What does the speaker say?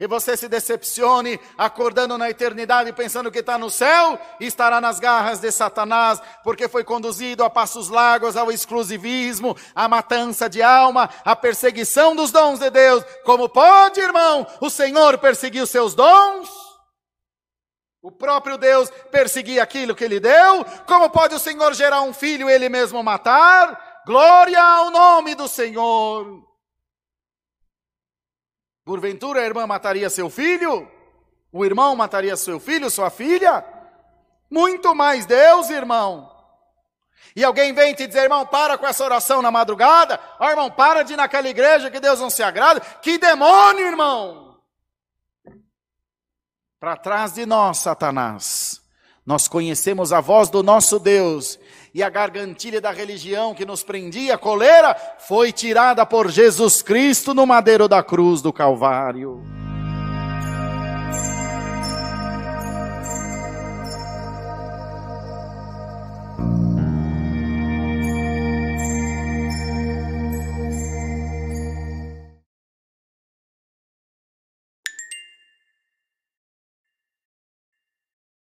e você se decepcione, acordando na eternidade pensando que está no céu e estará nas garras de Satanás, porque foi conduzido a passos largos ao exclusivismo, à matança de alma, à perseguição dos dons de Deus. Como pode, irmão, o Senhor perseguir os seus dons? O próprio Deus perseguir aquilo que ele deu? Como pode o Senhor gerar um filho e ele mesmo matar? Glória ao nome do Senhor. Porventura a irmã mataria seu filho? O irmão mataria seu filho, sua filha? Muito mais Deus, irmão. E alguém vem te dizer, irmão, para com essa oração na madrugada. Ó, oh, irmão, para de ir naquela igreja que Deus não se agrada. Que demônio, irmão! Para trás de nós, Satanás, nós conhecemos a voz do nosso Deus e a gargantilha da religião que nos prendia, a coleira, foi tirada por Jesus Cristo no madeiro da cruz do Calvário.